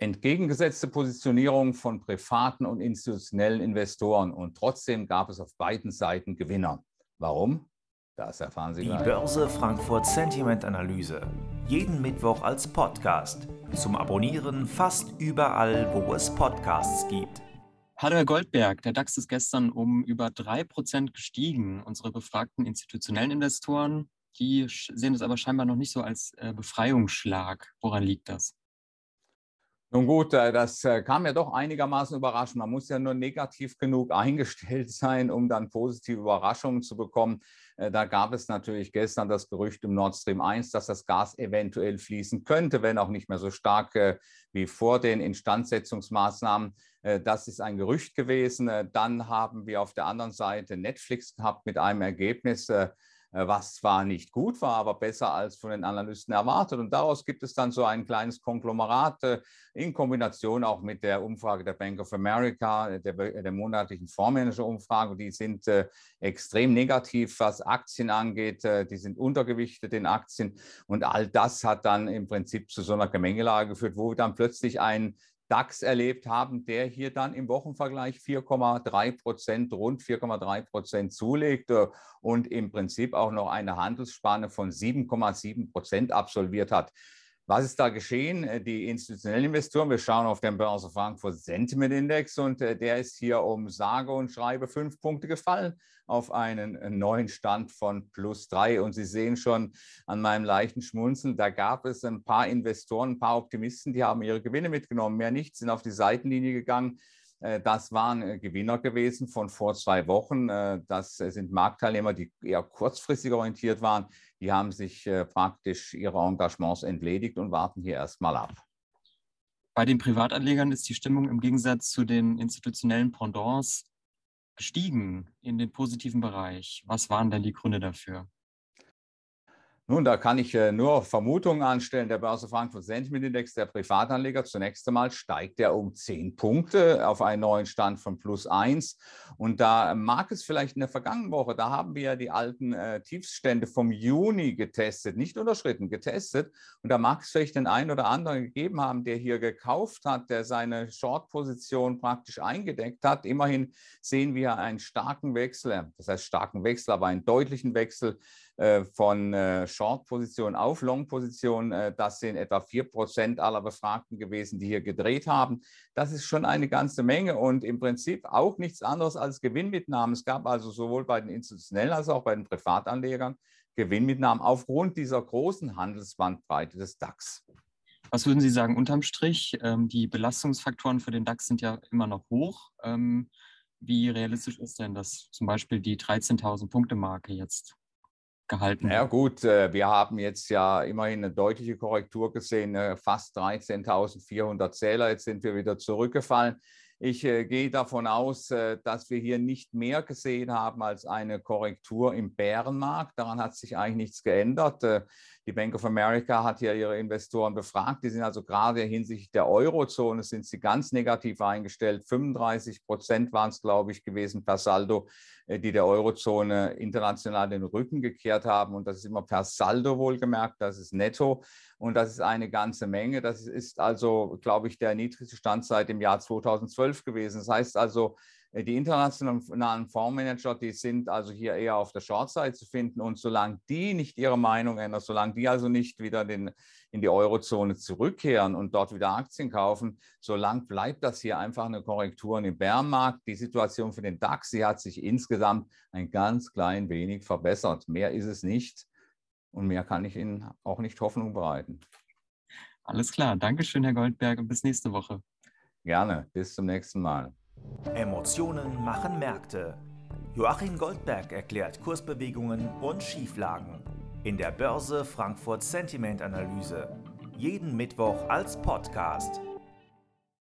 entgegengesetzte Positionierung von privaten und institutionellen Investoren und trotzdem gab es auf beiden Seiten Gewinner. Warum? Das erfahren Sie Die gleich. Börse Frankfurt Sentiment Analyse. Jeden Mittwoch als Podcast. Zum Abonnieren fast überall, wo es Podcasts gibt. Hallo Herr Goldberg, der DAX ist gestern um über 3% gestiegen. Unsere befragten institutionellen Investoren, die sehen es aber scheinbar noch nicht so als äh, Befreiungsschlag. Woran liegt das? Nun gut, äh, das äh, kam ja doch einigermaßen überraschend. Man muss ja nur negativ genug eingestellt sein, um dann positive Überraschungen zu bekommen. Äh, da gab es natürlich gestern das Gerücht im Nord Stream 1, dass das Gas eventuell fließen könnte, wenn auch nicht mehr so stark wie vor den Instandsetzungsmaßnahmen. Das ist ein Gerücht gewesen. Dann haben wir auf der anderen Seite Netflix gehabt mit einem Ergebnis, was zwar nicht gut war, aber besser als von den Analysten erwartet. Und daraus gibt es dann so ein kleines Konglomerat äh, in Kombination auch mit der Umfrage der Bank of America, der, der monatlichen Fondsmanager-Umfrage. Die sind äh, extrem negativ, was Aktien angeht. Die sind untergewichtet in Aktien. Und all das hat dann im Prinzip zu so einer Gemengelage geführt, wo dann plötzlich ein DAX erlebt haben, der hier dann im Wochenvergleich 4,3 Prozent, rund 4,3 Prozent zulegt und im Prinzip auch noch eine Handelsspanne von 7,7 Prozent absolviert hat. Was ist da geschehen? Äh, die institutionellen Investoren, wir schauen auf den Börse Frankfurt Sentiment Index und äh, der ist hier um sage und schreibe fünf Punkte gefallen auf einen äh, neuen Stand von plus drei. Und Sie sehen schon an meinem leichten Schmunzeln, da gab es ein paar Investoren, ein paar Optimisten, die haben ihre Gewinne mitgenommen, mehr nicht, sind auf die Seitenlinie gegangen. Das waren Gewinner gewesen von vor zwei Wochen. Das sind Marktteilnehmer, die eher kurzfristig orientiert waren die haben sich äh, praktisch ihrer Engagements entledigt und warten hier erstmal ab. Bei den Privatanlegern ist die Stimmung im Gegensatz zu den institutionellen Pendants gestiegen in den positiven Bereich. Was waren denn die Gründe dafür? Nun, da kann ich äh, nur Vermutungen anstellen. Der Börse Frankfurt Sentiment Index der Privatanleger zunächst einmal steigt er um 10 Punkte auf einen neuen Stand von plus 1. Und da mag es vielleicht in der vergangenen Woche, da haben wir ja die alten äh, Tiefstände vom Juni getestet, nicht unterschritten, getestet. Und da mag es vielleicht den einen oder anderen gegeben haben, der hier gekauft hat, der seine Short-Position praktisch eingedeckt hat. Immerhin sehen wir einen starken Wechsel, das heißt starken Wechsel, aber einen deutlichen Wechsel äh, von äh, Short-Position auf Long-Position. Äh, das sind etwa 4% aller Befragten gewesen, die hier gedreht haben. Das ist schon eine ganze Menge und im Prinzip auch nichts anderes als Gewinnmitnahmen. Es gab also sowohl bei den institutionellen als auch bei den Privatanlegern Gewinnmitnahmen aufgrund dieser großen Handelsbandbreite des DAX. Was würden Sie sagen unterm Strich? Ähm, die Belastungsfaktoren für den DAX sind ja immer noch hoch. Ähm, wie realistisch ist denn das zum Beispiel die 13.000 Punkte Marke jetzt gehalten. Ja gut, äh, wir haben jetzt ja immerhin eine deutliche Korrektur gesehen, äh, fast 13.400 Zähler. Jetzt sind wir wieder zurückgefallen. Ich äh, gehe davon aus, äh, dass wir hier nicht mehr gesehen haben als eine Korrektur im Bärenmarkt. Daran hat sich eigentlich nichts geändert. Äh, die Bank of America hat ja ihre Investoren befragt. Die sind also gerade hinsichtlich der Eurozone sind sie ganz negativ eingestellt. 35 Prozent waren es, glaube ich, gewesen per Saldo, äh, die der Eurozone international den Rücken gekehrt haben. Und das ist immer per Saldo wohlgemerkt, das ist netto. Und das ist eine ganze Menge. Das ist also, glaube ich, der niedrigste Stand seit dem Jahr 2012 gewesen. Das heißt also, äh, die internationalen Fondsmanager, die sind also hier eher auf der Short-Side zu finden. Und solange die nicht ihre Meinung ändern, solange die also nicht wieder den, in die Eurozone zurückkehren und dort wieder Aktien kaufen, solange bleibt das hier einfach eine Korrektur im Bärenmarkt. Die Situation für den DAX, sie hat sich insgesamt ein ganz klein wenig verbessert. Mehr ist es nicht. Und mehr kann ich Ihnen auch nicht Hoffnung bereiten. Alles klar. Dankeschön, Herr Goldberg, und bis nächste Woche. Gerne. Bis zum nächsten Mal. Emotionen machen Märkte. Joachim Goldberg erklärt Kursbewegungen und Schieflagen. In der Börse Frankfurt Sentiment Analyse. Jeden Mittwoch als Podcast.